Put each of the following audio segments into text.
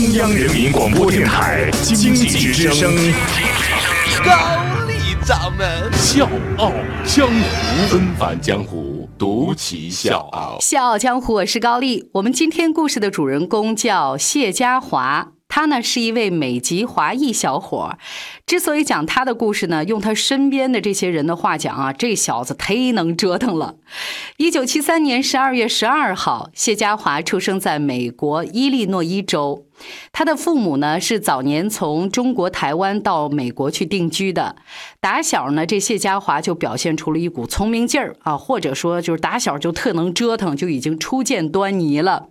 中央人民广播电台经济之声，高丽掌门笑傲江湖，恩返江湖，独骑笑傲。笑傲江湖，我是高丽。我们今天故事的主人公叫谢家华。他呢是一位美籍华裔小伙之所以讲他的故事呢，用他身边的这些人的话讲啊，这小子忒能折腾了。一九七三年十二月十二号，谢家华出生在美国伊利诺伊州。他的父母呢是早年从中国台湾到美国去定居的。打小呢，这谢家华就表现出了一股聪明劲儿啊，或者说就是打小就特能折腾，就已经初见端倪了。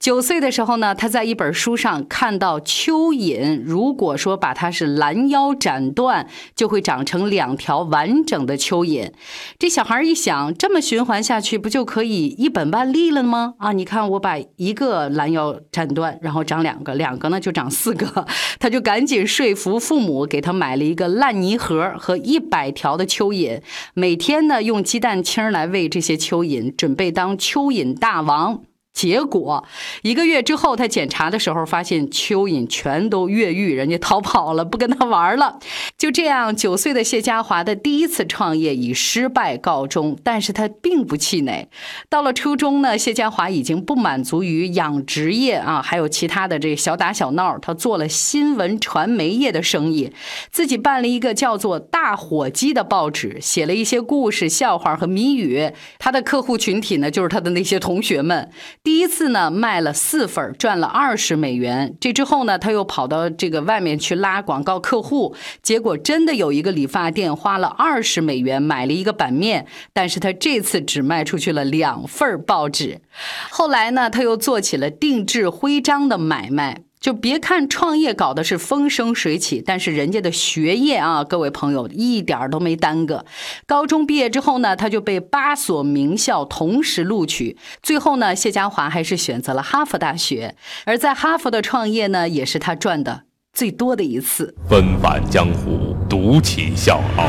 九岁的时候呢，他在一本书上看到蚯蚓，如果说把它是拦腰斩断，就会长成两条完整的蚯蚓。这小孩一想，这么循环下去，不就可以一本万利了吗？啊，你看我把一个拦腰斩断，然后长两个。两个呢就长四个，他就赶紧说服父母给他买了一个烂泥盒和一百条的蚯蚓，每天呢用鸡蛋清来喂这些蚯蚓，准备当蚯蚓大王。结果一个月之后，他检查的时候发现蚯蚓全都越狱，人家逃跑了，不跟他玩了。就这样，九岁的谢家华的第一次创业以失败告终，但是他并不气馁。到了初中呢，谢家华已经不满足于养殖业啊，还有其他的这小打小闹，他做了新闻传媒业的生意，自己办了一个叫做《大火鸡》的报纸，写了一些故事、笑话和谜语。他的客户群体呢，就是他的那些同学们。第一次呢卖了四份，赚了二十美元。这之后呢，他又跑到这个外面去拉广告客户，结果真的有一个理发店花了二十美元买了一个版面，但是他这次只卖出去了两份报纸。后来呢，他又做起了定制徽章的买卖。就别看创业搞的是风生水起，但是人家的学业啊，各位朋友一点都没耽搁。高中毕业之后呢，他就被八所名校同时录取。最后呢，谢家华还是选择了哈佛大学。而在哈佛的创业呢，也是他赚的最多的一次。纷繁江湖，独起笑傲，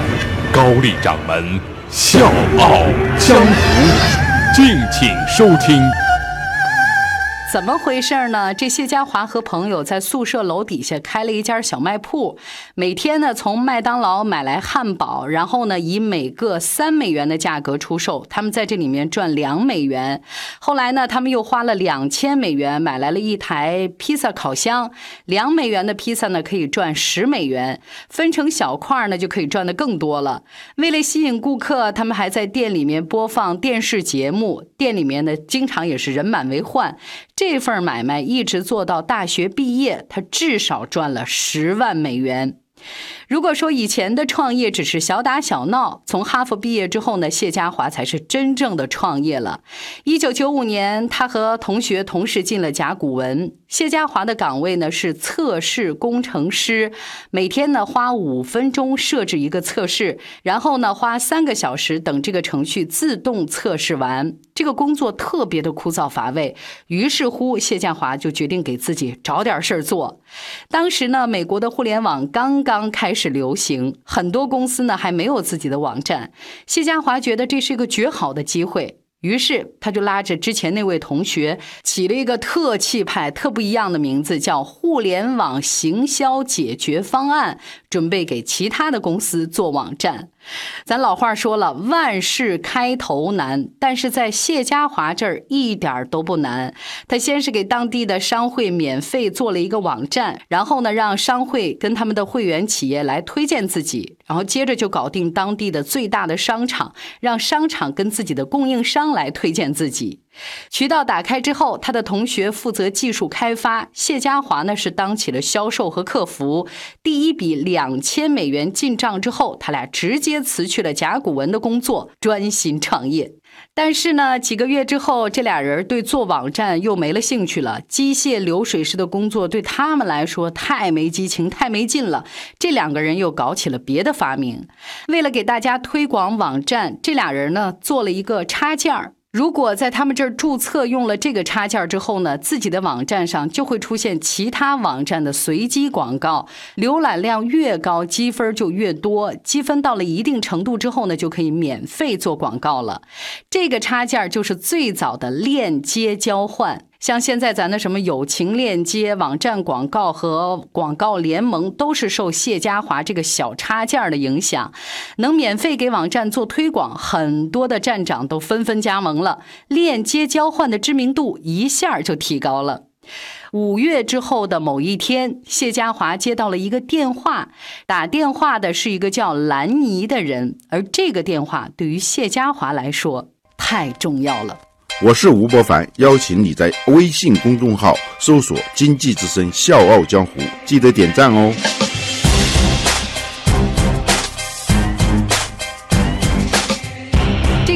高丽掌门笑傲江湖，敬请收听。怎么回事呢？这谢家华和朋友在宿舍楼底下开了一家小卖铺，每天呢从麦当劳买来汉堡，然后呢以每个三美元的价格出售，他们在这里面赚两美元。后来呢，他们又花了两千美元买来了一台披萨烤箱，两美元的披萨呢可以赚十美元，分成小块呢就可以赚的更多了。为了吸引顾客，他们还在店里面播放电视节目，店里面呢经常也是人满为患。这这份买卖一直做到大学毕业，他至少赚了十万美元。如果说以前的创业只是小打小闹，从哈佛毕业之后呢，谢家华才是真正的创业了。一九九五年，他和同学同时进了甲骨文。谢家华的岗位呢是测试工程师，每天呢花五分钟设置一个测试，然后呢花三个小时等这个程序自动测试完。这个工作特别的枯燥乏味，于是乎谢家华就决定给自己找点事儿做。当时呢，美国的互联网刚刚开始流行，很多公司呢还没有自己的网站。谢家华觉得这是一个绝好的机会。于是，他就拉着之前那位同学，起了一个特气派、特不一样的名字，叫“互联网行销解决方案”，准备给其他的公司做网站。咱老话说了，万事开头难，但是在谢家华这儿一点儿都不难。他先是给当地的商会免费做了一个网站，然后呢，让商会跟他们的会员企业来推荐自己，然后接着就搞定当地的最大的商场，让商场跟自己的供应商来推荐自己。渠道打开之后，他的同学负责技术开发，谢家华呢是当起了销售和客服。第一笔两千美元进账之后，他俩直接辞去了甲骨文的工作，专心创业。但是呢，几个月之后，这俩人对做网站又没了兴趣了。机械流水式的工作对他们来说太没激情、太没劲了。这两个人又搞起了别的发明。为了给大家推广网站，这俩人呢做了一个插件儿。如果在他们这儿注册用了这个插件之后呢，自己的网站上就会出现其他网站的随机广告，浏览量越高，积分就越多。积分到了一定程度之后呢，就可以免费做广告了。这个插件就是最早的链接交换。像现在咱的什么友情链接、网站广告和广告联盟，都是受谢家华这个小插件的影响，能免费给网站做推广，很多的站长都纷纷加盟了，链接交换的知名度一下就提高了。五月之后的某一天，谢家华接到了一个电话，打电话的是一个叫兰尼的人，而这个电话对于谢家华来说太重要了。我是吴伯凡，邀请你在微信公众号搜索“经济之声笑傲江湖”，记得点赞哦。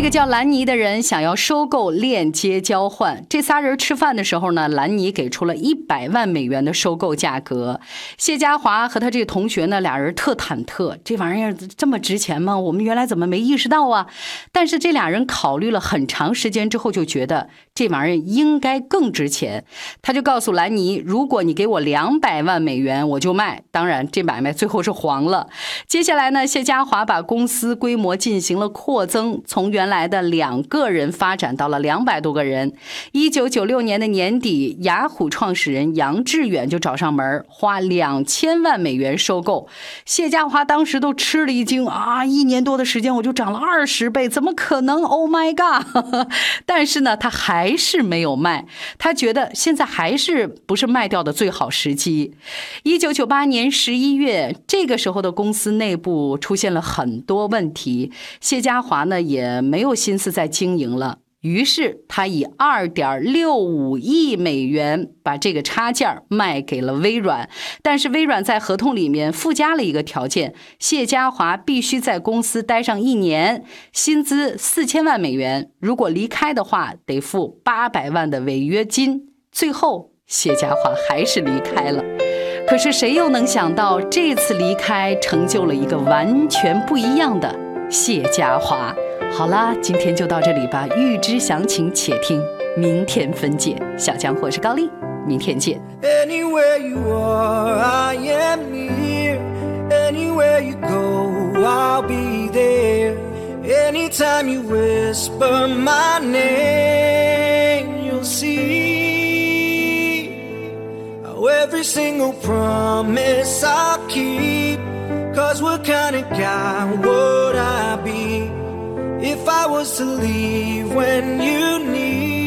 叫兰尼的人想要收购链接交换，这仨人吃饭的时候呢，兰尼给出了一百万美元的收购价格。谢家华和他这个同学呢，俩人特忐忑，这玩意儿这么值钱吗？我们原来怎么没意识到啊？但是这俩人考虑了很长时间之后，就觉得这玩意儿应该更值钱。他就告诉兰尼，如果你给我两百万美元，我就卖。当然，这买卖最后是黄了。接下来呢，谢家华把公司规模进行了扩增，从原来。来的两个人发展到了两百多个人。一九九六年的年底，雅虎创始人杨致远就找上门，花两千万美元收购。谢家华当时都吃了一惊啊！一年多的时间我就涨了二十倍，怎么可能？Oh my god！但是呢，他还是没有卖，他觉得现在还是不是卖掉的最好时机。一九九八年十一月，这个时候的公司内部出现了很多问题，谢家华呢也没有。有心思在经营了，于是他以二点六五亿美元把这个插件卖给了微软。但是微软在合同里面附加了一个条件：谢家华必须在公司待上一年，薪资四千万美元。如果离开的话，得付八百万的违约金。最后，谢家华还是离开了。可是谁又能想到，这次离开成就了一个完全不一样的谢家华？好啦，今天就到这里吧。欲知详情，且听明天分解。小江或是高丽，明天见。Anywhere you are, I am near. Anywhere you go, I'll be there. Anytime you whisper my name, you'll see how every single promise I'll keep. Cause what kind of guy would I be? If I was to leave when you need